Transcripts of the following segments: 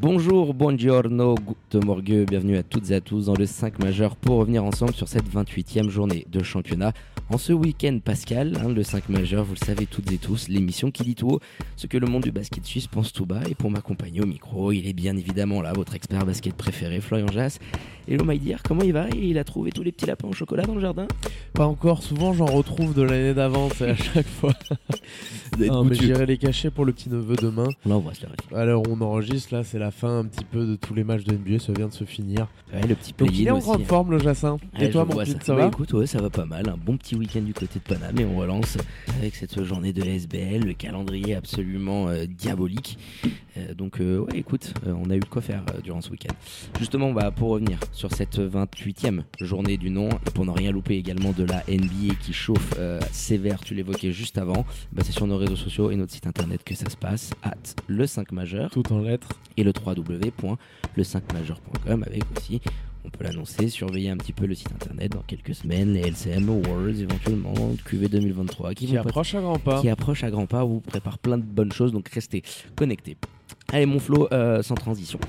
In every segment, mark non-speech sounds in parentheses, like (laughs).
Bonjour, buongiorno, good morgue, bienvenue à toutes et à tous dans le 5 majeur pour revenir ensemble sur cette 28e journée de championnat. En ce week-end pascal, hein, le 5 majeur, vous le savez toutes et tous, l'émission qui dit tout haut ce que le monde du basket suisse pense tout bas. Et pour m'accompagner au micro, il est bien évidemment là, votre expert basket préféré, Florian Jass. Hello my dear, comment il va? Il a trouvé tous les petits lapins au chocolat dans le jardin? Pas encore, souvent j'en retrouve de l'année d'avant, à (laughs) chaque fois. non, mais j'irai les cacher pour le petit neveu demain. On l'embrasse, Alors on enregistre, là c'est la fin un petit peu de tous les matchs de NBA, ça vient de se finir. Ouais, le petit Donc il est en grande forme le Jacin. et toi mon petit, ça, va? Écoute, ouais, ça va pas mal. Un bon petit week-end du côté de Paname et on relance avec cette journée de SBL, le calendrier absolument euh, diabolique. Euh, donc euh, ouais, écoute, on a eu de quoi faire durant ce week-end. Justement, bah, pour revenir sur cette 28e journée du nom, et pour ne rien louper également de la NBA qui chauffe sévère, tu l'évoquais juste avant, bah, c'est sur nos réseaux sociaux et notre site internet que ça se passe, at le 5 majeur. Tout en lettres. Et le www.le5majeur.com avec aussi on peut l'annoncer, surveiller un petit peu le site internet dans quelques semaines, les LCM Awards éventuellement, QV 2023 qui, qui approche à grands pas. Qui approche à grands pas, vous prépare plein de bonnes choses, donc restez connectés. Allez mon flow, euh, sans transition.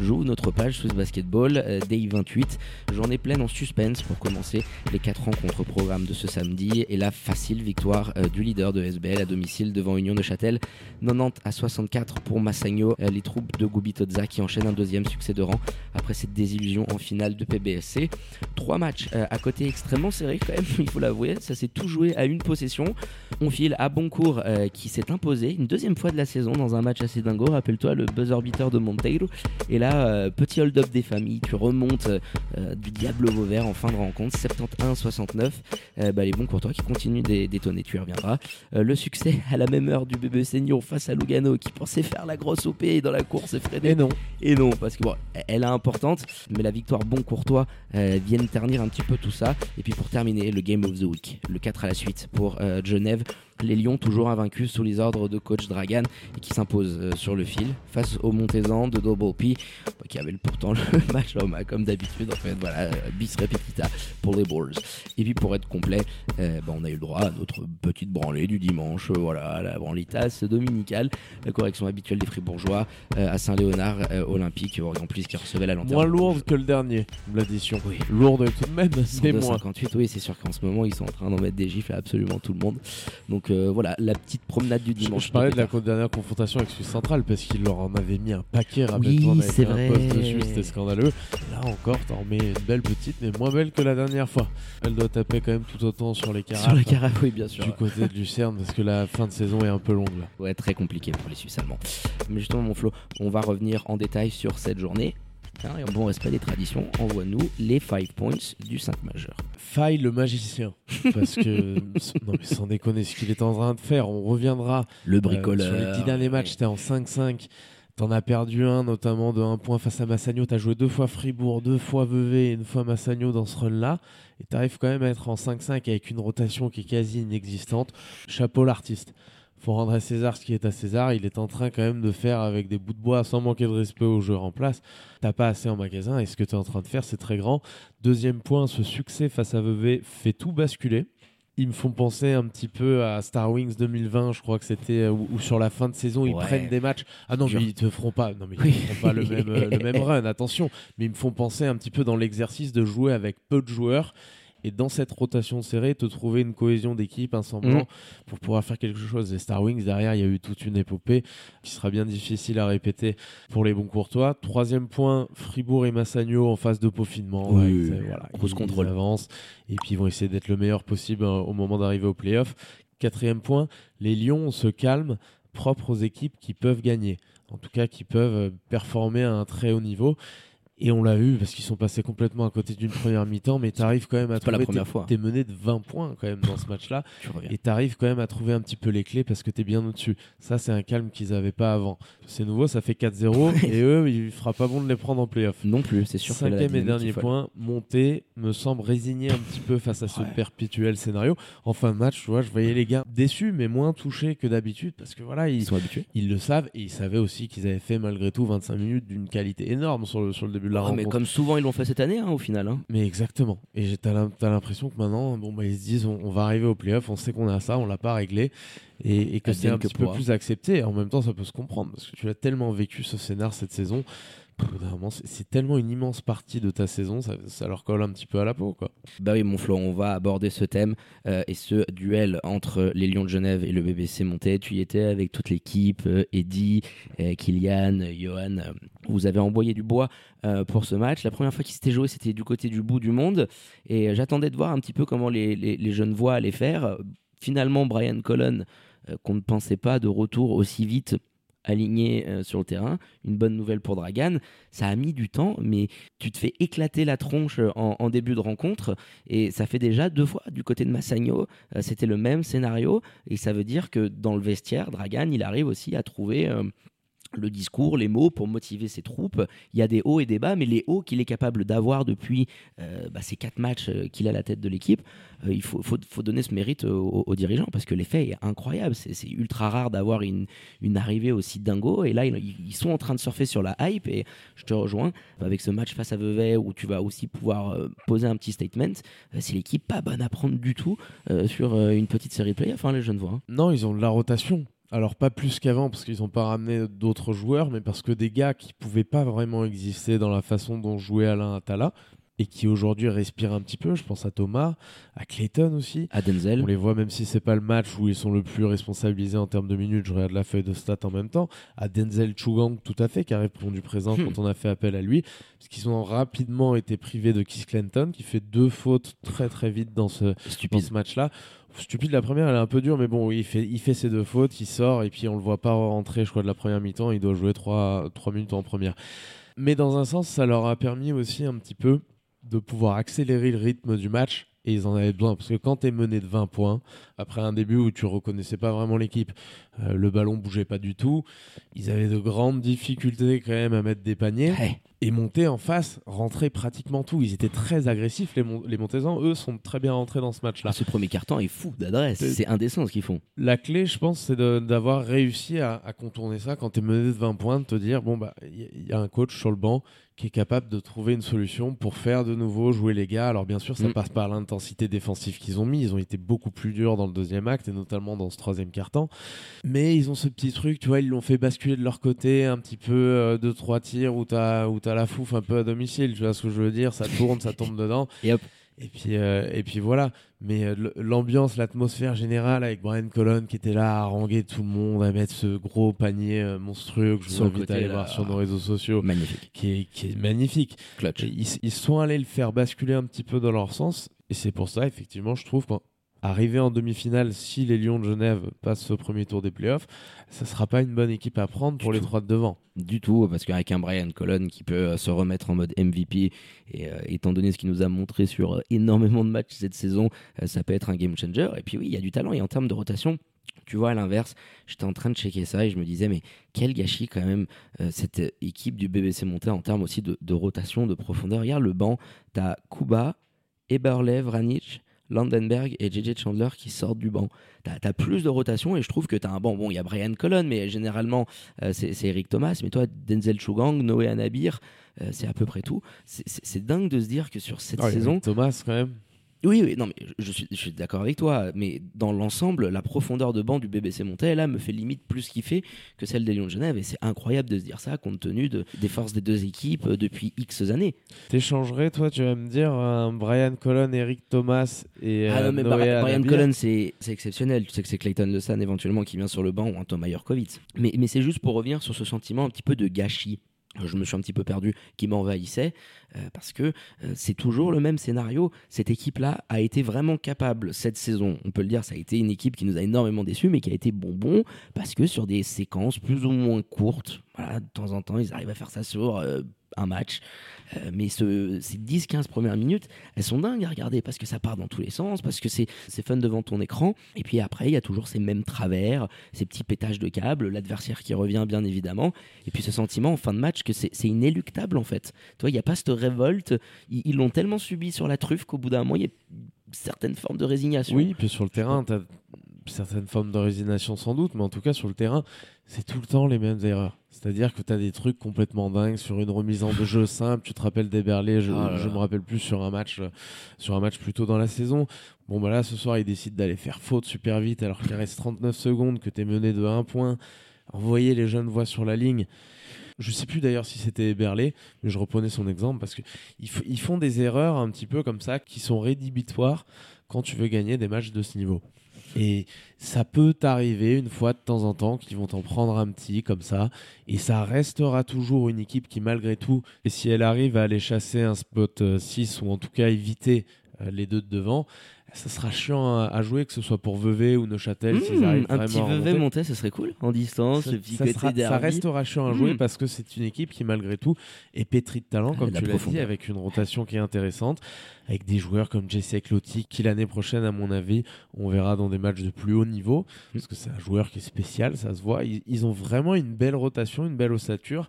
J'ouvre notre page Swiss Basketball, euh, Day 28. Journée pleine en suspense pour commencer les 4 rencontres programme de ce samedi. Et la facile victoire euh, du leader de SBL à domicile devant Union de Châtel. 90 à 64 pour Massagno. les troupes de Gubitozza qui enchaînent un deuxième succès de rang après cette désillusion en finale de PBSC. Trois matchs à côté extrêmement serrés quand même, (laughs) il faut l'avouer. Ça s'est tout joué à une possession. On file à Boncourt qui s'est imposé une deuxième fois de la saison dans un match assez dingo. Rappelle-toi le buzz beater de Monteiro. Et là, euh, petit hold-up des familles, tu remontes euh, du Diablo Vauvert en fin de rencontre, 71-69. Euh, bah, les bons toi qui continuent d'étonner, tu y reviendras. le succès à la même heure du bébé Seignon face à Lugano qui pensait faire la grosse OP dans la course. Et non. Et non, parce que bon, elle est importante, mais la victoire bon courtois vient ternir un petit peu tout ça. Et puis pour terminer, le Game of the Week, le 4 à la suite pour Genève les Lions toujours invaincus sous les ordres de coach Dragan et qui s'imposent euh, sur le fil face aux Montezans de Double P qui avait pourtant le (laughs) match homme comme d'habitude en fait voilà euh, bis repetita pour les Bulls et puis pour être complet euh, bah, on a eu le droit à notre petite branlée du dimanche voilà la branlitas dominicale la correction habituelle des fribourgeois à Saint-Léonard Olympique en plus qui recevait la lanterne. Moins lourde que le dernier l'addition. Oui. lourde tout de même c'est moins. 58 oui c'est sûr qu'en ce moment ils sont en train d'en mettre des gifles à absolument tout le monde. Donc voilà, la petite promenade du dimanche. Je, parlais de la dernière confrontation avec Suisse Centrale parce qu'il leur en avait mis un paquet rapidement oui, c'est vrai. c'était scandaleux. Là encore, t'en remets une belle petite, mais moins belle que la dernière fois. Elle doit taper quand même tout autant sur les carafes. Sur les carafes, oui, bien sûr. Du côté de Lucerne parce que la fin de saison est un peu longue là. Ouais, très compliqué pour les Suisses allemands. Mais justement, mon Flo, on va revenir en détail sur cette journée et en bon respect des traditions, envoie-nous les 5 points du 5 majeur. Faille le magicien. Parce que, (laughs) non mais sans déconner, ce qu'il est en train de faire, on reviendra. Le euh, bricoleur. sur les 10 derniers matchs, t'es en 5-5. T'en as perdu un, notamment de 1 point face à Massagno. T'as joué deux fois Fribourg, deux fois Vevey et une fois Massagno dans ce run-là. Et t'arrives quand même à être en 5-5 avec une rotation qui est quasi inexistante. Chapeau l'artiste faut rendre à César ce qui est à César. Il est en train quand même de faire avec des bouts de bois sans manquer de respect aux joueurs en place. T'as pas assez en magasin et ce que tu es en train de faire, c'est très grand. Deuxième point, ce succès face à Vevey fait tout basculer. Ils me font penser un petit peu à Star Wings 2020, je crois que c'était où, sur la fin de saison ils prennent des matchs. Ah non, mais ils te feront pas, non mais ils te feront pas le même, le même (laughs) run, attention. Mais ils me font penser un petit peu dans l'exercice de jouer avec peu de joueurs et dans cette rotation serrée, te trouver une cohésion d'équipe, un semblant mm. pour pouvoir faire quelque chose. Les Star Wings, derrière, il y a eu toute une épopée qui sera bien difficile à répéter pour les bons courtois. Troisième point, Fribourg et Massagno en phase de peaufinement. Oui, voilà, grosse contrôle. avance et puis ils vont essayer d'être le meilleur possible hein, au moment d'arriver au playoff. Quatrième point, les Lions se calment, propres aux équipes qui peuvent gagner. En tout cas, qui peuvent performer à un très haut niveau. Et on l'a vu parce qu'ils sont passés complètement à côté d'une première mi-temps, mais tu arrives quand même à C'est pas la trouver. première fois. T'es mené de 20 points quand même dans ce match-là. Et tu arrives quand même à trouver un petit peu les clés parce que tu es bien au-dessus. Ça, c'est un calme qu'ils n'avaient pas avant. C'est nouveau, ça fait 4-0 (laughs) et eux, il fera pas bon de les prendre en playoff. Non plus, c'est sûr. Cinquième et dernier point, monter me semble résigné un petit peu face à ce Ouais. perpétuel scénario. En fin de match, tu vois, je voyais les gars déçus, mais moins touchés que d'habitude parce que voilà, ils, Ils sont habitués. ils le savent et ils savaient aussi qu'ils avaient fait malgré tout 25 minutes d'une qualité énorme sur le, sur le début la Ah, mais comme souvent ils l'ont fait cette année, hein, au final. hein. Mais exactement. Et t'as l'im- t'as l'impression que maintenant, bon, bah, ils se disent, on, on va arriver au playoff, on sait qu'on a ça, on l'a pas réglé, et, et que c'est un que petit peu pourra. plus accepté. Et en même temps, ça peut se comprendre parce que tu as tellement vécu ce scénar cette saison. C'est tellement une immense partie de ta saison, ça, ça leur colle un petit peu à la peau, quoi. Bah oui, mon Flo, on va aborder ce thème euh, et ce duel entre les Lions de Genève et le BBC Montais. Tu y étais avec toute l'équipe, euh, Eddie, euh, Kylian, Johan. euh, vous avez envoyé du bois euh, pour ce match. La première fois qu'il s'était joué, c'était du côté du bout du monde. Et j'attendais de voir un petit peu comment les, jeunes voix allaient faire. Finalement, Brian euh, qu'on ne pensait pas de retour aussi vite aligné euh, sur le terrain. Une bonne nouvelle pour Dragan. Ça a mis du temps, mais tu te fais éclater la tronche euh, en, début de rencontre. Et ça fait déjà deux fois du côté de Massagno. euh, C'était le même scénario. Et ça veut dire que dans le vestiaire, Dragan, il arrive aussi à trouver. Le discours, les mots pour motiver ses troupes. Il y a des hauts et des bas, mais les hauts qu'il est capable d'avoir depuis euh, bah, ces quatre matchs euh, qu'il a à la tête de l'équipe, euh, il faut, donner ce mérite aux, aux dirigeants parce que l'effet est incroyable. C'est ultra rare d'avoir une, arrivée aussi dingo. Et là, ils, sont en train de surfer sur la hype. Et je te rejoins avec ce match face à Vevey où tu vas aussi pouvoir poser un petit statement. C'est l'équipe pas bonne à prendre du tout sur une petite série de playoffs, hein, les jeunes voix. hein. Non, ils ont de la rotation. Alors pas plus qu'avant parce qu'ils n'ont pas ramené d'autres joueurs, mais parce que des gars qui pouvaient pas vraiment exister dans la façon dont jouait Alain Attala et qui aujourd'hui respirent un petit peu. Je pense à Thomas, à Clayton aussi. À Denzel. On les voit même si c'est pas le match où ils sont le plus responsabilisés en termes de minutes. Je regarde la feuille de stats en même temps. À Denzel Chugang tout à fait qui a répondu présent Hmm. quand on a fait appel à lui, parce qu'ils ont rapidement été privés de Keith Clinton qui fait deux fautes très très vite dans ce dans ce match-là. Stupide, la première, elle est un peu dure, mais bon, il fait, il fait ses deux fautes, il sort, et puis on le voit pas rentrer, je crois, de la première mi-temps, il doit jouer 3, minutes en première. Mais dans un sens, ça leur a permis aussi un petit peu de pouvoir accélérer le rythme du match, et ils en avaient besoin, parce que quand tu es mené de 20 points, après un début où tu reconnaissais pas vraiment l'équipe, euh, le ballon bougeait pas du tout, ils avaient de grandes difficultés quand même à mettre des paniers. Hey. Et monter en face, rentrer pratiquement tout. Ils étaient très agressifs, les, Mon- les Montezans. Eux sont très bien rentrés dans ce match-là. Ce premier carton est fou d'adresse. C'est- C'est indécent ce qu'ils font. La clé, je pense, c'est d'avoir réussi à, à contourner ça quand tu es mené de 20 points, de te dire, bon, bah, il y, il y a un coach sur le banc qui est capable de trouver une solution pour faire de nouveau jouer les gars. Alors, bien sûr, ça Mm. passe par l'intensité défensive qu'ils ont mis. Ils ont été beaucoup plus durs dans le deuxième acte et notamment dans ce troisième quart-temps. Mais ils ont ce petit truc, tu vois, ils l'ont fait basculer de leur côté un petit peu, euh, deux, trois tirs où t'as où la fouf un peu à domicile. Tu vois ce que je veux dire? Ça tourne, ça tombe dedans. (laughs) Hop. Et puis, euh, et puis voilà. Mais euh, l'ambiance, l'atmosphère générale avec Brian Colon qui était là à haranguer tout le monde, à mettre ce gros panier euh, monstrueux que je vous Sur invite à aller là. voir sur nos réseaux sociaux, Magnifique. qui est, qui est magnifique. Clutch. Ils, ils sont allés le faire basculer un petit peu dans leur sens. Et c'est pour ça, effectivement, je trouve qu'arriver en demi-finale, si les Lions de Genève passent ce premier tour des playoffs, ça sera pas une bonne équipe à prendre pour Du les tout. trois de devant. Du tout, parce qu'avec un Brian Colon qui peut euh, se remettre en mode MVP, et euh, étant donné ce qu'il nous a montré sur euh, énormément de matchs cette saison, euh, ça peut être un game changer. Et puis oui, il y a du talent, et en termes de rotation, tu vois, à l'inverse, j'étais en train de checker ça et je me disais, mais quel gâchis quand même euh, cette équipe du BBC Monté en termes aussi de, de rotation, de profondeur. Regarde le banc, t'as Kuba, Eberle, Vranic, Landenberg et JJ Chandler qui sortent du banc. T'as as plus de rotation et je trouve que t'as un banc. Bon, il y a Brian Colon, mais généralement euh, c'est Eric Thomas. Mais toi, Denzel Chugang, Noé Anabir, euh, c'est à peu près tout. C'est- dingue de se dire que sur cette saison, Thomas, quand même. Oui, oui, non, mais je- suis, je suis d'accord avec toi, mais dans l'ensemble, la profondeur de banc du BBC Montais, là, me fait limite plus kiffer que celle des Lions de Genève, et c'est incroyable de se dire ça, compte tenu de, des forces des deux équipes euh, depuis X années. T'échangerais, toi, tu vas me dire, un Brian Colon, Eric Thomas et ah euh, non, mais Noé Brian Cullen, c'est c'est exceptionnel, tu sais que c'est Clayton LeSan éventuellement qui vient sur le banc, ou un Thomas Jurkovic. Mais, mais c'est juste pour revenir sur ce sentiment un petit peu de gâchis. Je me suis un petit peu perdu, qui m'envahissait, euh, parce que euh, c'est toujours le même scénario. Cette équipe-là a été vraiment capable cette saison. On peut le dire, ça a été une équipe qui nous a énormément déçus, mais qui a été bonbon parce que sur des séquences plus ou moins courtes, de temps en temps, ils arrivent à faire ça sur euh, un match. Euh, mais ce, ces 10-15 premières minutes, elles sont dingues à regarder parce que ça part dans tous les sens, parce que c'est fun devant ton écran. Et puis après, il y a toujours ces mêmes travers, ces petits pétages de câbles, l'adversaire qui revient bien évidemment. Et puis ce sentiment en fin de match que c'est inéluctable en fait. Tu vois, il n'y a pas cette révolte. Ils l'ont tellement subi sur la truffe qu'au bout d'un moment, il y a une certaine forme de résignation. Oui, puis sur le terrain, tu as certaines formes de résignation sans doute, mais en tout cas sur le terrain, c'est tout le temps les mêmes erreurs. C'est-à-dire que tu as des trucs complètement dingues sur une remise en de jeu simple. Tu te rappelles des Berlés, je, là je me rappelle plus sur un match, sur un match plutôt dans la saison. Bon bah là ce soir, ils décident d'aller faire faute super vite alors qu'il reste 39 secondes, que tu es mené de 1 point. Envoyer les jeunes voix sur la ligne. Je sais plus d'ailleurs si c'était Berlé, mais je reprenais son exemple parce que ils, f- ils font des erreurs un petit peu comme ça qui sont rédhibitoires quand tu veux gagner des matchs de ce niveau. Et ça peut t'arriver une fois de temps en temps qu'ils vont t'en prendre un petit comme ça. Et ça restera toujours une équipe qui, malgré tout, et si elle arrive à aller chasser un spot euh, 6 ou en tout cas éviter euh, les deux de devant, ça sera chiant à, à jouer, que ce soit pour Vevey ou Neuchâtel. Mmh, s'ils arrivent un petit Vevey monté, ce serait cool en distance, Ça, ça sera- restera chiant à jouer Mm. parce que c'est une équipe qui, malgré tout, est pétrie de talent, Ah, comme la tu l'as dit, avec une rotation qui est intéressante, avec des joueurs comme Jesse Clotti, qui l'année prochaine, à mon avis, on verra dans des matchs de plus haut niveau, parce que c'est un joueur qui est spécial, ça se voit. Ils, ils ont vraiment une belle rotation, une belle ossature.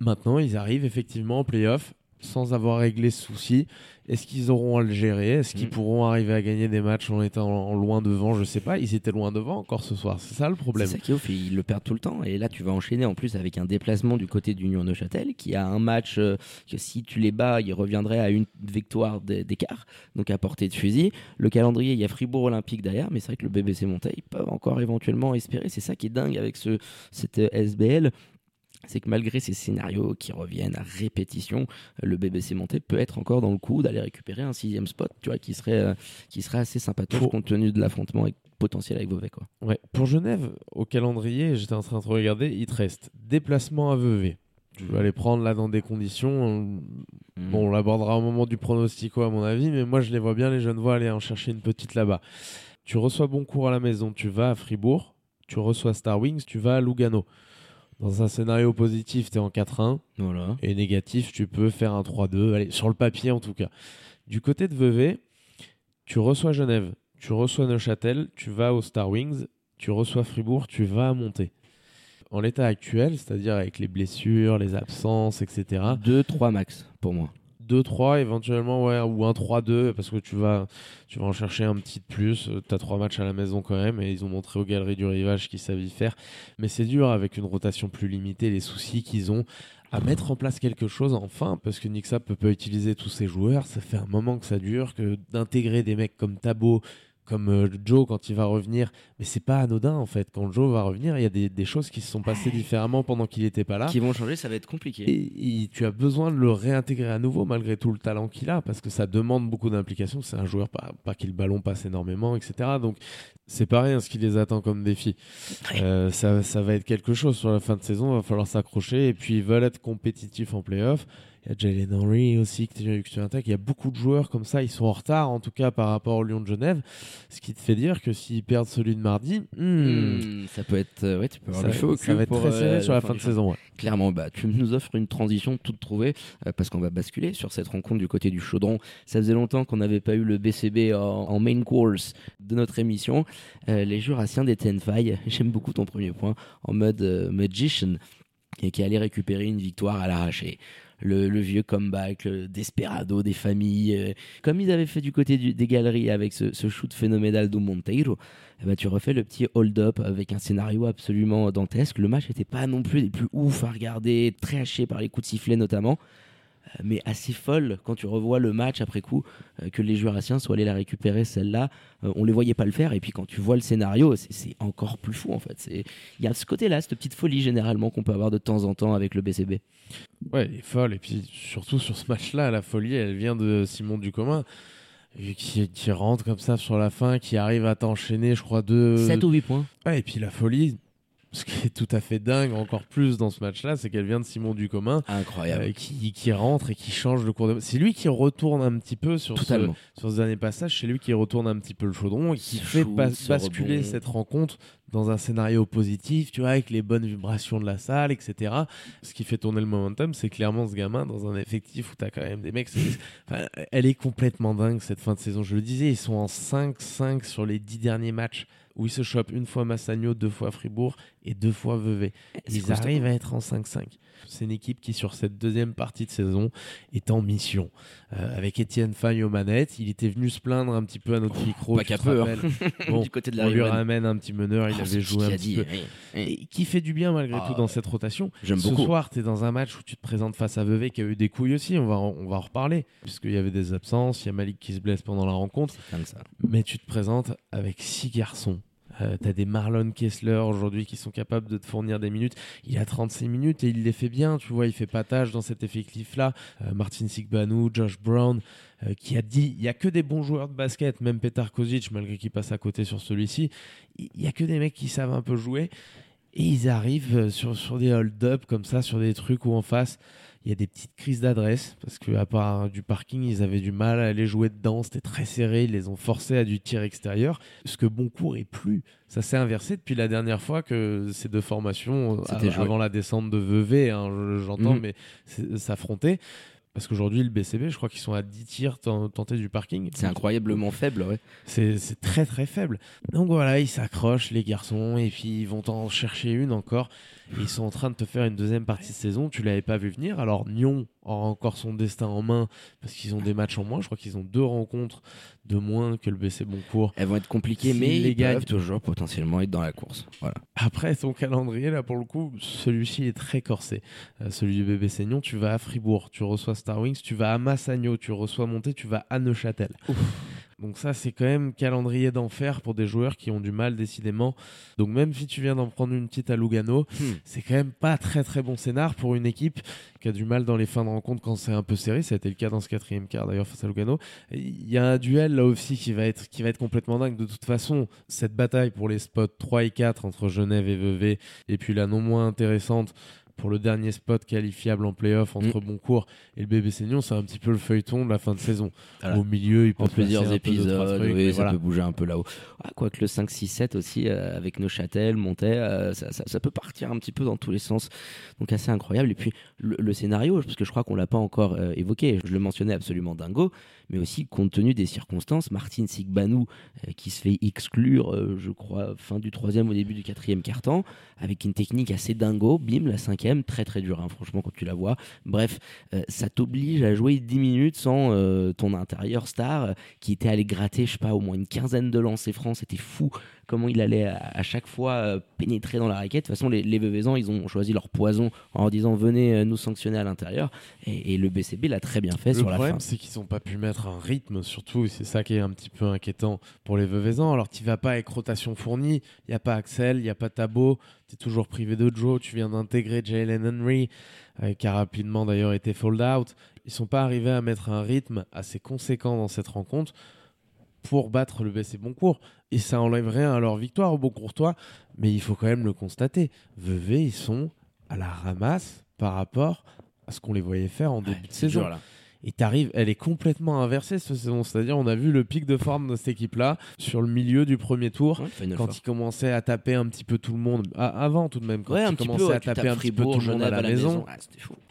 Maintenant, ils arrivent effectivement en playoff sans avoir réglé ce souci. Est-ce qu'ils auront à le gérer? Est-ce qu'ils Mm. pourront arriver à gagner des matchs en étant loin devant? Je sais pas. Ils étaient loin devant encore ce soir. C'est ça le C'est problème. ça qui est ouf, ils le perdent tout le temps. Et là, tu vas enchaîner en plus avec un déplacement du côté d'Union Neuchâtel, qui a un match euh, que si tu les bats, il reviendrait à une victoire d'écart, donc à portée de fusil. Le calendrier, il y a Fribourg Olympique derrière, mais c'est vrai que le BBC Monté, ils peuvent encore éventuellement espérer. C'est ça qui est dingue avec ce, cette euh, SBL. C'est que malgré ces scénarios qui reviennent à répétition, euh, le BBC Monté peut être encore dans le coup d'aller récupérer un sixième spot, tu vois, qui serait, euh, qui serait assez sympathique Pour- compte tenu de l'affrontement avec- potentiel avec Vevey, quoi. Ouais. Pour Genève, au calendrier, j'étais en train de regarder, il te reste déplacement à Vevey. Tu vas aller prendre là dans des conditions. Mm. Bon, on l'abordera au moment du pronostico, à mon avis, mais moi je les vois bien, les jeunes voix, aller en chercher une petite là-bas. Tu reçois Boncourt à la maison, tu vas à Fribourg, tu reçois Star Wings, tu vas à Lugano. Dans un scénario positif, tu es en 4-1, Voilà. et négatif, tu peux faire un 3-2, allez, sur le papier en tout cas. Du côté de Vevey, tu reçois Genève, tu reçois Neuchâtel, tu vas au Star Wings, tu reçois Fribourg, tu vas à monter. En l'état actuel, c'est-à-dire avec les blessures, les absences, etc., 2-3 max pour moi. 2-3 éventuellement, ou un 3-2, parce que tu vas, tu vas en chercher un petit de plus. Tu as trois matchs à la maison quand même, et ils ont montré aux galeries du rivage qu'ils savent y faire. Mais c'est dur avec une rotation plus limitée, les soucis qu'ils ont à mettre en place quelque chose enfin, parce que Nixap peut pas utiliser tous ses joueurs. Ça fait un moment que ça dure, que d'intégrer des mecs comme Tabo, comme euh, Joe quand il va revenir. Mais c'est pas anodin en fait. Quand Joe va revenir, il y a des, des choses qui se sont passées différemment pendant qu'il était pas là. Qui vont changer, ça va être compliqué. Et, et tu as besoin de le réintégrer à nouveau malgré tout le talent qu'il a parce que ça demande beaucoup d'implication. C'est un joueur pas, pas qui le ballon passe énormément, etc. Donc c'est pas rien ce qui les attend comme défi. Euh, ça, ça va être quelque chose sur la fin de saison. Il va falloir s'accrocher et puis ils veulent être compétitifs en playoff. Il y a Jalen Henry aussi que tu, que tu attaques. Il y a beaucoup de joueurs comme ça. Ils sont en retard en tout cas par rapport au Lyon de Genève. Ce qui te fait dire que s'ils perdent celui de mardi, hmm, Hmm, ça peut être. euh, ouais, tu peux avoir ça, le ça va être très serré euh, sur la fin de saison. ouais. Clairement, bah, tu nous offres une transition toute trouvée euh, parce qu'on va basculer sur cette rencontre du côté du chaudron. Ça faisait longtemps qu'on n'avait pas eu le BCB en, en main course de notre émission. Euh, les Jurassiens des Tenfai, (laughs) j'aime beaucoup ton premier point, en mode magician, et qui allait récupérer une victoire à l'arraché. Le, vieux comeback, le desperado des familles, euh, comme ils avaient fait du côté des galeries avec ce, shoot phénoménal do Monteiro, eh ben, tu refais le petit hold-up avec un scénario absolument dantesque. Le match n'était pas non plus des plus ouf à regarder, très haché par les coups de sifflet notamment, mais assez folle quand tu revois le match après coup, euh, que les Jurassiens soient allés la récupérer celle-là. Euh, on les voyait pas le faire, et puis quand tu vois le scénario, c'est- encore plus fou en fait. C'est- Il y a ce côté-là, cette petite folie généralement qu'on peut avoir de temps en temps avec le BCB. Ouais, elle est folle. Et puis surtout sur ce match-là, la folie, elle vient de Simon Ducommun, euh, qui, qui rentre comme ça sur la fin, qui arrive à t'enchaîner, je crois, deux. 7 ou 8 points. Ouais, et puis la folie, (laughs) Ce qui est tout à fait dingue, encore plus dans ce match-là, c'est qu'elle vient de Simon Ducommun, Incroyable. euh, qui, qui rentre et qui change le cours de. C'est lui qui retourne un petit peu sur ce, sur ce dernier passage, c'est lui qui retourne un petit peu le chaudron et qui Ce fait shoot, bas- ce basculer rebond. cette rencontre dans un scénario positif, tu vois, avec les bonnes vibrations de la salle, etc. Ce qui fait tourner le momentum, c'est clairement ce gamin dans un effectif où t'as quand même des mecs. (laughs) enfin, elle est complètement dingue cette fin de saison. Je le disais, ils sont en 5-5 sur les 10 derniers matchs où ils se chopent une fois Massagno, deux fois Fribourg et deux fois Vevey. Ils arrivent à être en 5-5. C'est une équipe qui, sur cette deuxième partie de saison, est en mission. Euh, avec Étienne Faye aux manettes, il était venu se plaindre un petit peu à notre micro. pas qu'à peu, hein. (laughs) Bon, du côté de la on lui ramène un petit meneur, il Oh, avait joué ce un petit peu. oui. Et qui fait du bien malgré Ah, tout dans cette rotation. J'aime Ce beaucoup. soir, tu es dans un match où tu te présentes face à Vevey qui a eu des couilles aussi, on va, en- on va en reparler, puisqu'il y avait des absences, il y a Malik qui se blesse pendant la rencontre, comme ça. mais tu te présentes avec six garçons. Euh, T'as des Marlon Kessler aujourd'hui qui sont capables de te fournir des minutes. Il a 36 minutes et il les fait bien, tu vois, il fait pas dans cet effectif-là. Euh, Martin Sigbanou, Josh Brown, euh, qui a dit il y a que des bons joueurs de basket, même Petar Kozic, malgré qu'il passe à côté sur celui-ci. Il y a que des mecs qui savent un peu jouer. Et ils arrivent euh, sur, sur des hold-up comme ça, sur des trucs où en face, il y a des petites crises d'adresse. Parce que à part du parking, ils avaient du mal à aller jouer dedans. C'était très serré. Ils les ont forcés à du tir extérieur. Ce que Boncourt est plus. Ça s'est inversé depuis la dernière fois que ces deux formations, euh, joué. avant la descente de Vevey, hein, je- j'entends, Mhm. mais s'affrontaient. Parce qu'aujourd'hui, le BCB, je crois qu'ils sont à 10 tirs ten- tentés du parking. C'est incroyablement faible, ouais. C'est très très faible. Donc voilà, ils s'accrochent les garçons et puis ils vont t'en chercher une encore. Et ils sont en train de te faire une deuxième partie de saison. Tu l'avais pas vu venir. Alors Nyon aura encore son destin en main parce qu'ils ont des matchs en moins. Je crois qu'ils ont deux rencontres de moins que le BC Boncourt. Elles vont être compliquées, mais les ils gagnent. peuvent toujours potentiellement être dans la course. Voilà. Après son calendrier, là pour le coup, celui-ci est très corsé. Euh, celui du bébé Seignon, tu vas à Fribourg, tu reçois Star Wings, tu vas à Massagno, tu reçois Monté, tu vas à Neuchâtel. Donc ça, c'est quand même calendrier d'enfer pour des joueurs qui ont du mal décidément. Donc même si tu viens d'en prendre une petite à Lugano, Hmm. c'est quand même pas très très bon scénar pour une équipe qui a du mal dans les fins de rencontre quand c'est un peu serré. Ça a été le cas dans ce quatrième quart d'ailleurs face à Lugano. Il y a un duel là aussi qui va être qui va être complètement dingue. De toute façon, cette bataille pour les spots 3 et 4 entre Genève et Vevey, et puis la non moins intéressante pour le dernier spot qualifiable en playoff entre Boncourt et le bébé Seignon, c'est un petit peu le feuilleton de la fin de saison. Voilà. Au milieu, il peut En plusieurs épisodes, trucs, oui, ça voilà. peut bouger un peu là-haut. Ah, Quoique le 5-6-7 aussi, euh, avec Neuchâtel, Montais, euh, ça, ça- ça peut partir un petit peu dans tous les sens. Donc assez incroyable. Et puis le, le scénario, parce que je crois qu'on l'a pas encore euh, évoqué, je le mentionnais absolument dingo, mais aussi compte tenu des circonstances, Martin Sigbanou, euh, qui se fait exclure, euh, je crois, fin du troisième au début du quatrième quart-temps, avec une technique assez dingo, bim, la cinquième, très très dure, hein, franchement, quand tu la vois. Bref, euh, ça t'oblige à jouer 10 minutes sans ton intérieur star qui était allé gratter, je sais pas, au moins une quinzaine de lancers francs. C'était fou comment il allait à, à chaque fois euh, pénétrer dans la raquette. De toute façon, les, les Veuvezans, ils ont choisi leur poison en leur disant venez euh, nous sanctionner à l'intérieur. Et, et le BCB l'a très bien fait Le sur la fin. problème, c'est qu'ils n'ont pas pu mettre un rythme, surtout, c'est ça qui est un petit peu inquiétant pour les Veuvezans. Alors, tu vas pas avec rotation fournie, il n'y a pas Axel, il n'y a pas Tabo, tu es toujours privé de Joe, tu viens d'intégrer Jalen Henry, euh, qui a rapidement d'ailleurs été fold out. Ils sont pas arrivés à mettre un rythme assez conséquent dans cette rencontre pour battre le BC Boncourt. Et ça enlève rien à leur victoire au Boncourtois, mais il faut quand même le constater. Vevey, ils sont à la ramasse par rapport à ce qu'on les voyait faire en début de saison. dur, là. Et t'arrives, elle est complètement inversée cette saison. C'est-à-dire, on a vu le pic de forme de cette équipe-là sur le milieu du premier tour. Ouais, Quand Four. il commençait à taper un petit peu tout le monde, Ah, avant tout de même, quand Ouais, il un petit commençait peu, à taper un petit peu tout le monde à la, maison. Ah.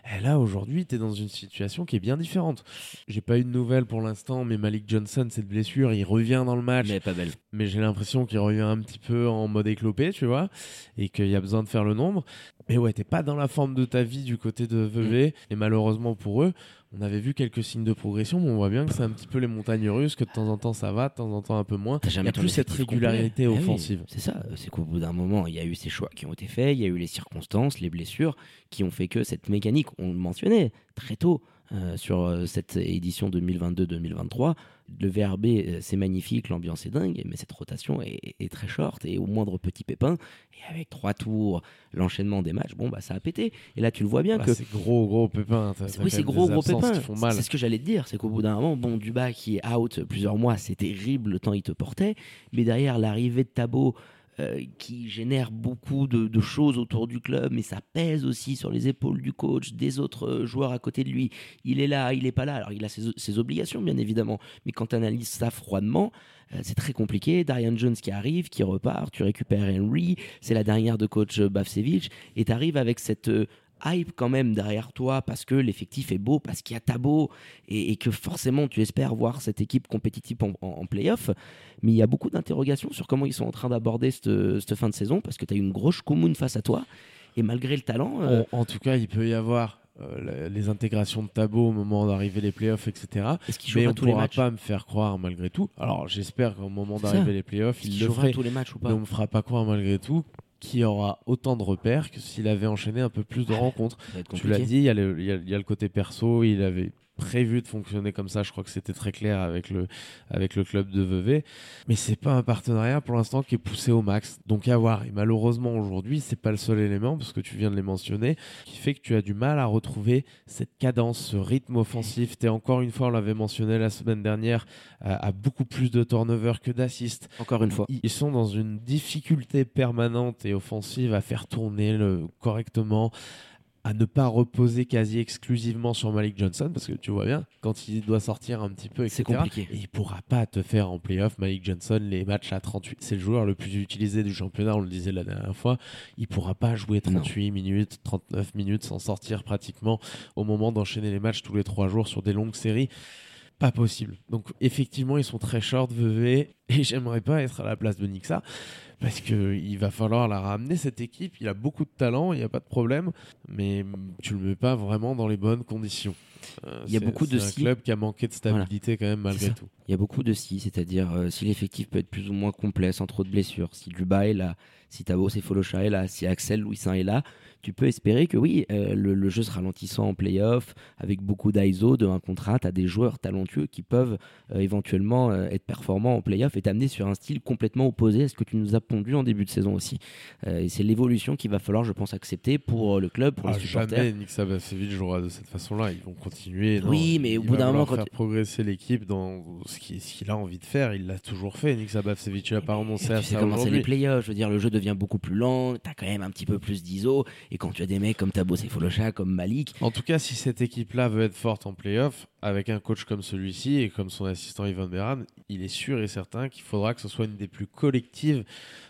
Et là, aujourd'hui, tu es dans une situation qui est bien différente. J'ai pas eu de nouvelles pour l'instant, mais Malik Johnson, cette blessure, il revient dans le match Mais pas belle. mais j'ai l'impression qu'il revient un petit peu en mode éclopé, tu vois, et qu'il y a besoin de faire le nombre. Mais ouais, t'es pas dans la forme de ta vie du côté de Vevey, et malheureusement pour eux, on avait vu quelques signes de progression, mais on voit bien que c'est un petit peu les montagnes russes, que de temps en temps ça va, de temps en temps un peu moins. Il y jamais a plus cette régularité complet. Eh oui, offensive. c'est ça, c'est qu'au bout d'un moment, il y a eu ces choix qui ont été faits, il y a eu les circonstances, les blessures qui ont fait que cette mécanique, on le mentionnait très tôt euh, sur euh, cette édition 2022-2023, le VRB euh, c'est magnifique, l'ambiance est dingue, mais cette rotation est, est très short et au moindre petit pépin, et avec trois tours, l'enchaînement des matchs, bon bah ça a pété. Et là tu le vois bien Voilà, que c'est gros gros pépin. oui, c'est gros, gros mal. C'est ce que j'allais te dire, c'est qu'au bout d'un moment, bon, Duba qui est out plusieurs mois, c'est terrible le temps il te portait. Mais derrière, l'arrivée de Tabo, euh, qui génère beaucoup de, choses autour du club, mais ça pèse aussi sur les épaules du coach, des autres euh, joueurs à côté de lui. Il est là, il n'est pas là. Alors il a ses, obligations, bien évidemment, mais quand tu analyses ça froidement, c'est très compliqué. Darian Jones qui arrive, qui repart, tu récupères Henry, c'est la dernière de coach Bavsevich, et tu arrives avec cette hype quand même derrière toi parce que l'effectif est beau, parce qu'il y a Tabo et, et, que forcément tu espères voir cette équipe compétitive en, en, playoff. Mais il y a beaucoup d'interrogations sur comment ils sont en train d'aborder cette, fin de saison parce que tu as une grosse commune face à toi et malgré le talent. Euh, en, tout cas, il peut y avoir. Euh, les intégrations de Tabo au moment d'arriver les playoffs, etc. Mais on ne pourra pas me faire croire malgré tout. Alors j'espère qu'au moment d'arriver les playoffs, il le ferait. tous les matchs ou pas? Mais on me fera pas croire malgré tout qui aura autant de repères que s'il avait enchaîné un peu plus de rencontres. Tu l'as dit, il y, a le côté perso, il avait prévu de fonctionner comme ça. Je crois que c'était très clair avec le, avec le club de Vevey. Mais c'est pas un partenariat pour l'instant qui est poussé au max. Donc à voir. Et malheureusement aujourd'hui, c'est pas le seul élément, parce que tu viens de les mentionner, qui fait que tu as du mal à retrouver cette cadence, ce rythme offensif. es encore une fois, on l'avait mentionné la semaine dernière, à, beaucoup plus de turnover que d'assists. Encore une fois. Ils sont dans une difficulté permanente et offensive à faire tourner le, correctement à ne pas reposer quasi exclusivement sur Malik Johnson parce que tu vois bien quand il doit sortir un petit peu c'est compliqué. et il pourra pas te faire en playoff Malik Johnson les matchs à 38 c'est le joueur le plus utilisé du championnat on le disait la dernière fois. Il pourra pas jouer 38 minutes 39 minutes sans sortir pratiquement au moment d'enchaîner les matchs tous les trois jours sur des longues séries. Pas possible. Donc effectivement, ils sont très short, Vevey, et j'aimerais pas être à la place de Nixa, parce qu'il va falloir la ramener, cette équipe. Il a beaucoup de talent, il n'y a pas de problème, mais tu le mets pas vraiment dans les bonnes conditions. Euh, il y a beaucoup de un club qui a manqué de stabilité quand même malgré tout. Il y a beaucoup de si, c'est-à-dire euh, si l'effectif peut être plus ou moins complet sans trop de blessures, si Duba est là, si Tabo et Folosha est là, si Axel Louisin est là, tu peux espérer que oui, euh, le, jeu se ralentissant en playoff, avec beaucoup d'ISO, de 1 contre 1, tu as des joueurs talentueux qui peuvent euh, éventuellement euh, être performants en playoff et t'amener sur un style complètement opposé à ce que tu nous as pondu en début de saison aussi. et c'est l'évolution qu'il va falloir, je pense, accepter pour le club, pour ah, les supporters. Jamais Nick Sabasevic jouera de cette façon-là. Ils vont continuer. oui, mais au bout d'un moment, quand faire progresser l'équipe dans ce qu'il a envie de faire, il l'a toujours fait. Nick Sabasevic, il n'a pas renoncé à ça. c'est les playoffs. Je veux dire, le jeu devient beaucoup plus lent. T'as quand même un petit peu plus d'ISO. Et quand tu as des mecs comme Tabo Folocha, comme Malik. En tout cas, si cette équipe-là veut être forte en playoff, avec un coach comme celui-ci et comme son assistant Ivan Beran, il est sûr et certain qu'il faudra que ce soit une des plus collectives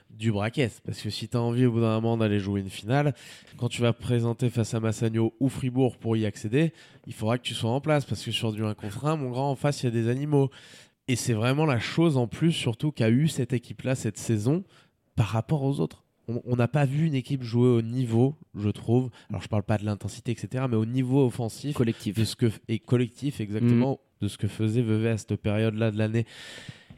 du bracket. Parce que si tu as envie au bout d'un moment d'aller jouer une finale, quand tu vas présenter face à Massagno ou Fribourg pour y accéder, il faudra que tu sois en place. Parce que sur du 1 contre 1, mon grand, en face, il y a des animaux. Et c'est vraiment la chose en plus, surtout, qu'a eu cette équipe-là cette saison par rapport aux autres on n'a pas vu une équipe jouer au niveau, je trouve. Alors je parle pas de l'intensité, etc., mais au niveau offensif, collectif, de ce que et collectif exactement mm. de ce que faisait Vevey à cette période-là de l'année.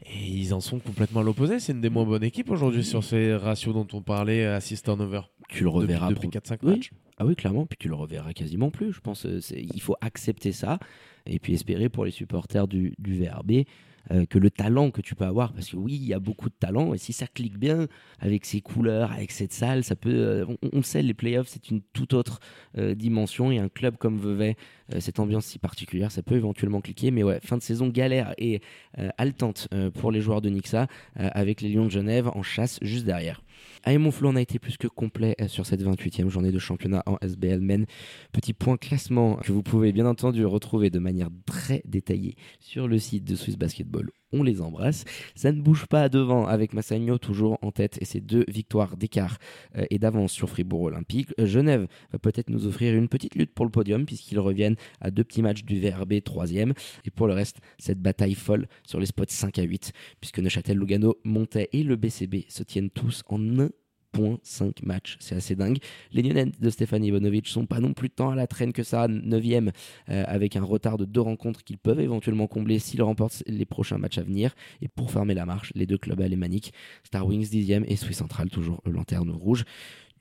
Et ils en sont complètement à l'opposé. C'est une des moins bonnes équipes aujourd'hui sur ces ratios dont on parlait, assist turnover. Tu le reverras depuis, 4-5 matchs. Ah oui, clairement. Puis tu le reverras quasiment plus. Je pense euh, il faut accepter ça et puis espérer pour les supporters du, du VRB euh, que le talent que tu peux avoir, parce que oui, il y a beaucoup de talent, et si ça clique bien avec ces couleurs, avec cette salle, ça peut. Euh, on, sait, les playoffs, c'est une toute autre euh, dimension, et un club comme Vevey, cette ambiance si particulière, ça peut éventuellement cliquer, mais ouais, fin de saison galère et haletante pour les joueurs de Nixa, avec les Lions de Genève en chasse juste derrière. Allez, mon on a été plus que complet sur cette 28e journée de championnat en SBL Men. Petit point classement que vous pouvez bien entendu retrouver de manière très détaillée sur le site de Swiss Basketball on les embrasse. Ça ne bouge pas devant avec Massagno toujours en tête et ses deux victoires d'écart euh, et d'avance sur Fribourg Olympique. Euh, Genève va peut-être nous offrir une petite lutte pour le podium puisqu'ils reviennent à deux petits matchs du VRB troisième. Et pour le reste, cette bataille folle sur les spots 5 à 8 puisque Neuchâtel, Lugano, Montais et le BCB se tiennent tous en un 5 matchs. C'est assez dingue. Les Lyonnais de Stéphane Ivanovic sont pas non plus tant à la traîne que ça, 9ème, euh, avec un retard de deux rencontres qu'ils peuvent éventuellement combler s'ils remportent les prochains matchs à venir. Et pour fermer la marche, les deux clubs alémaniques, Star Wings 10ème et Swiss Central, toujours lanterne rouge.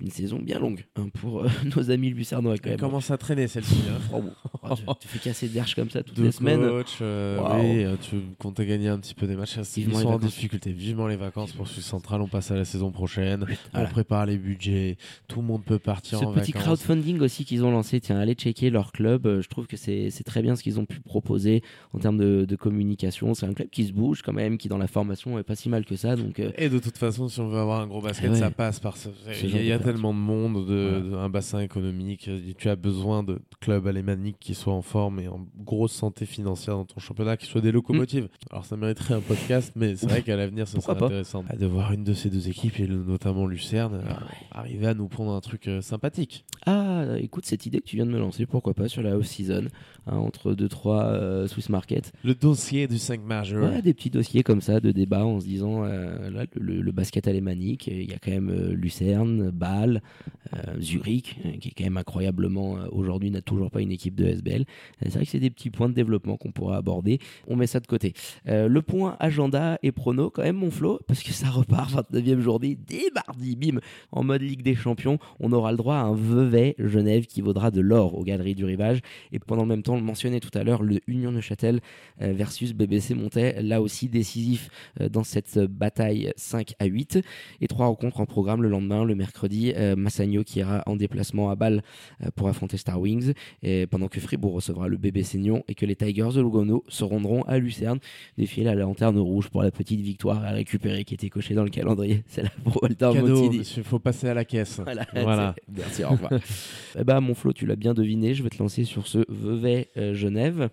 Une saison bien longue hein, pour euh, (laughs) nos amis lucernois quand Elle même. commence à traîner celle-ci. hein. Oh. Oh, tu, tu fais casser d'herche comme ça toutes les semaines. coachs, euh, oui, euh, tu comptais gagner un petit peu des matchs. Ils sont en difficulté. Vivement les vacances pour Suisse Centrale. On passe à la saison prochaine. Voilà. On prépare les budgets. Tout le monde peut partir Ce en petit crowdfunding aussi qu'ils ont lancé, tiens, allez checker leur club. Euh, Je trouve que c'est très bien ce qu'ils ont pu proposer en termes de, de communication. C'est un club qui se bouge quand même, qui dans la formation est pas si mal que ça. Donc, euh, Et de toute façon, si on veut avoir un gros basket, Ah ouais. ça passe par ce. Il y genre a, tellement de monde, de, Voilà. de- un bassin économique. Tu as besoin de clubs alémaniques qui soient en forme et en grosse santé financière dans ton championnat, qui soient des locomotives. Alors ça mériterait un podcast, mais c'est vrai (laughs) qu'à l'avenir, ce Mm. Pourquoi serait intéressant de voir une de ces deux équipes, et notamment Lucerne, euh, Ah arriver à nous prendre un truc euh, sympathique. Ah, écoute, cette idée que tu viens de me lancer, pourquoi pas sur la off-season, hein, entre 2-3 euh, Swiss Market. Le dossier du 5 majeur. Ouais, des petits dossiers comme ça de débat en se disant euh, là, le, le basket alémanique, il y a quand même euh, Lucerne, Bâle, euh, Zurich, euh, qui est quand même incroyablement euh, aujourd'hui n'a toujours pas une équipe de SBL. C'est vrai que c'est des petits points de développement qu'on pourra aborder. On met ça de côté. Le point agenda et prono, quand même, mon Flo, parce que ça repart 29e journée dès mardi, bim, en mode Ligue des Champions. On aura le droit à un Vevey Genève qui vaudra de l'or aux Galeries du Rivage. Et pendant le même temps, on le mentionnait tout à l'heure, le Union Neuchâtel euh, versus BBC Montais, là aussi décisif dans cette bataille 5 à 8. Et trois rencontres en programme le lendemain, le mercredi, euh, Massagno qui ira en déplacement à Bâle euh, pour affronter Star Wings, et pendant que Fribourg recevra le BBC Nyon et que les Tigers de Lugano se rendront à Lucerne, défier la lanterne rouge pour la petite victoire à récupérer qui était cochée dans le calendrier. (laughs) C'est là pour Walter monsieur, faut passer à la caisse. (laughs) Voilà. Voilà. c'est- Merci, au revoir. (laughs) eh ben, mon Flo, tu l'as bien deviné. Je vais te lancer sur ce Vevey-Genève.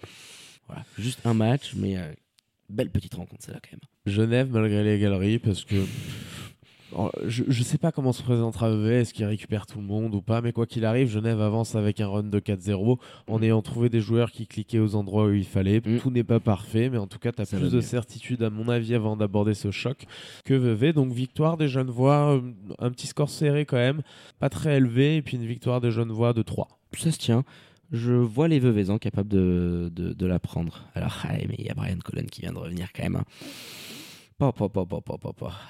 Voilà, juste un match, mais euh, belle petite rencontre, celle-là, quand même. Genève malgré les galeries parce que je, je sais pas comment se présentera EV, est-ce qu'il récupère tout le monde ou pas, mais quoi qu'il arrive, Genève avance avec un run de 4-0 en ayant trouvé des joueurs qui cliquaient aux endroits où il fallait. Mm. Tout n'est pas parfait, mais en tout cas, tu as plus de certitude à mon avis avant d'aborder ce choc que VV. Donc victoire des Genevois, euh, un petit score serré quand même, pas très élevé, et puis une victoire des Genevois de 3. Ça se tient. Je vois les Veuvezans capables de, de, de la prendre. Alors, ah, mais il y a Brian Cullen qui vient de revenir quand même. hein.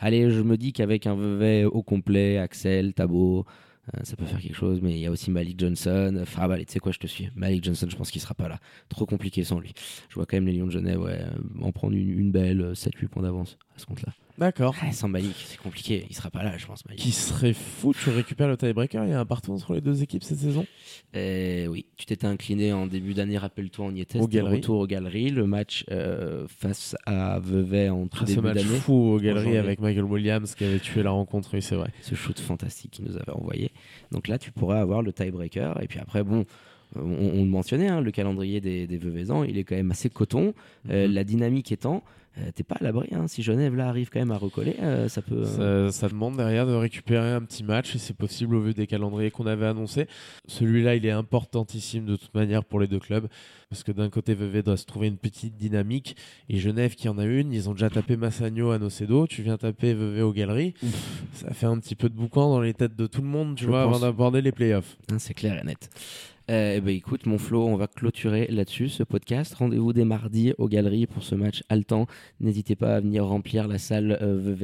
Allez, je me dis qu'avec un Vevey au complet, Axel, Tabo, euh, ça peut faire quelque chose. Mais il y a aussi Malik Johnson. Enfin, bah, allez, tu sais quoi, je te suis. Malik Johnson, je pense qu'il sera pas là. Trop compliqué sans lui. Je vois quand même les Lions de Genève ouais, euh, en prendre une, belle euh, 7-8 points d'avance à ce compte-là. D'accord. Ah, sans Malik, c'est compliqué. Il sera pas là, je pense, Malik. Qui serait fou, tu récupères le tiebreaker, il y a un partout entre les deux équipes cette saison? Euh, oui, tu t'étais incliné en début d'année, rappelle-toi, on y était. Le Galeries. retour aux galeries. Le match euh, face à Vevey en tout Ah, ce début match d'année. fou aux galeries avec Michael Williams qui avait tué la rencontre, oui c'est vrai. Ce shoot fantastique qu'il nous avait envoyé. Donc là, tu pourrais avoir le tiebreaker. Et puis après, bon, on, on le mentionnait, hein, le calendrier des, des Veuvezans, il est quand même assez coton. Euh, Mhm. La dynamique étant, euh, t'es pas à l'abri. hein. Si Genève là arrive quand même à recoller, euh, ça peut. euh, Ça, ça demande derrière de récupérer un petit match et c'est possible au vu des calendriers qu'on avait annoncés. Celui-là, il est importantissime de toute manière pour les deux clubs parce que d'un côté, VV doit se trouver une petite dynamique et Genève qui en a une. Ils ont déjà tapé Massagno à Nocedo. Tu viens taper VV aux galeries. Ça fait un petit peu de boucan dans les têtes de tout le monde, tu Je vois, pense. avant d'aborder les playoffs. Hein, c'est clair et net. Euh, eh ben, écoute, mon Flo, on va clôturer là-dessus ce podcast. Rendez-vous dès mardi aux galeries pour ce match haletant. N'hésitez pas à venir remplir la salle euh,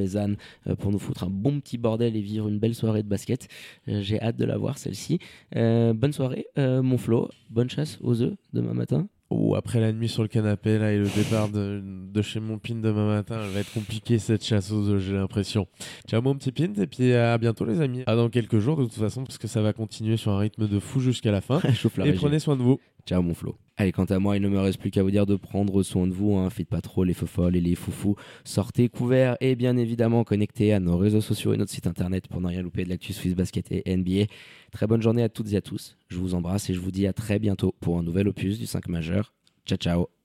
euh, pour nous foutre un bon petit bordel et vivre une belle soirée de basket. Euh, J'ai hâte de la voir celle-ci. Bonne soirée, mon Flo. Bonne chasse aux œufs demain matin. Ou après la nuit sur le canapé là et le départ de, de chez mon pin demain matin, elle va être compliqué cette chasse aux œufs, j'ai l'impression. Ciao mon petit pin et puis à bientôt les amis. À dans quelques jours de toute façon parce que ça va continuer sur un rythme de fou jusqu'à la fin. (laughs) Et prenez soin de vous. Ciao mon Flo. Allez, quant à moi, il ne me reste plus qu'à vous dire de prendre soin de vous. Hein. Faites pas trop les faux folles et les foufous. Sortez couverts et bien évidemment connectés à nos réseaux sociaux et notre site internet pour ne rien louper de l'actu Swiss Basket et NBA. Très bonne journée à toutes et à tous. Je vous embrasse et je vous dis à très bientôt pour un nouvel opus du 5 majeur. Ciao ciao